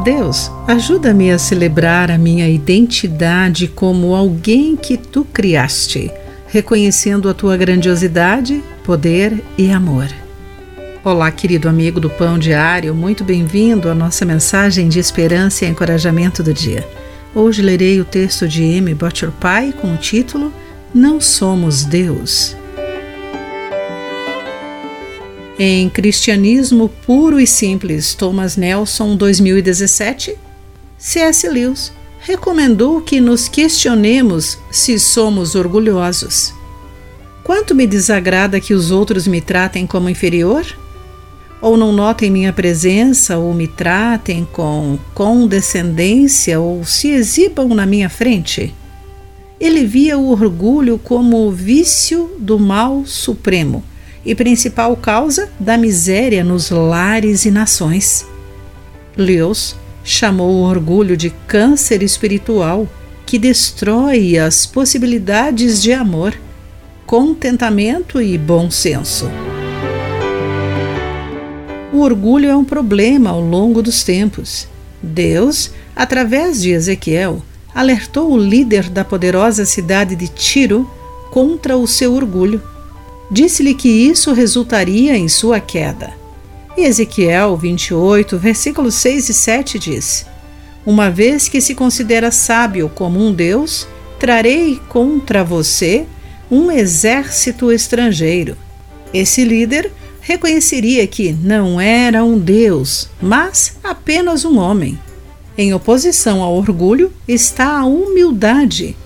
Deus, ajuda-me a celebrar a minha identidade como alguém que tu criaste, reconhecendo a tua grandiosidade, poder e amor. Olá, querido amigo do Pão Diário, muito bem-vindo à nossa mensagem de esperança e encorajamento do dia. Hoje lerei o texto de M. Butcher Pai com o título Não Somos Deus. Em Cristianismo Puro e Simples, Thomas Nelson, 2017, C.S. Lewis recomendou que nos questionemos se somos orgulhosos. Quanto me desagrada que os outros me tratem como inferior? Ou não notem minha presença, ou me tratem com condescendência, ou se exibam na minha frente? Ele via o orgulho como o vício do mal supremo e principal causa da miséria nos lares e nações. Lewis chamou o orgulho de câncer espiritual que destrói as possibilidades de amor, contentamento e bom senso. O orgulho é um problema ao longo dos tempos. Deus, através de Ezequiel, alertou o líder da poderosa cidade de Tiro contra o seu orgulho disse-lhe que isso resultaria em sua queda. E Ezequiel 28, versículos 6 e 7 diz: Uma vez que se considera sábio como um Deus, trarei contra você um exército estrangeiro. Esse líder reconheceria que não era um Deus, mas apenas um homem. Em oposição ao orgulho está a humildade.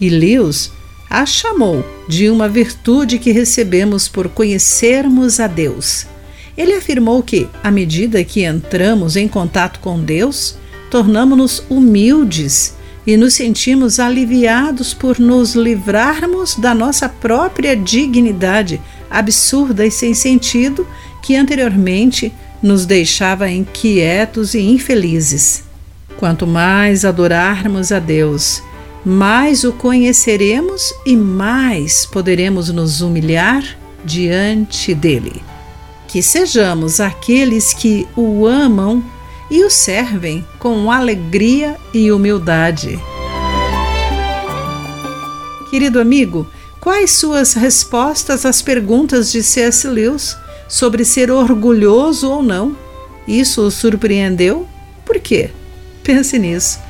E Lewis a chamou de uma virtude que recebemos por conhecermos a Deus. Ele afirmou que, à medida que entramos em contato com Deus, tornamos-nos humildes e nos sentimos aliviados por nos livrarmos da nossa própria dignidade absurda e sem sentido que anteriormente nos deixava inquietos e infelizes. Quanto mais adorarmos a Deus mais o conheceremos e mais poderemos nos humilhar diante dele. Que sejamos aqueles que o amam e o servem com alegria e humildade. Querido amigo, quais suas respostas às perguntas de C.S. Lewis sobre ser orgulhoso ou não? Isso o surpreendeu? Por quê? Pense nisso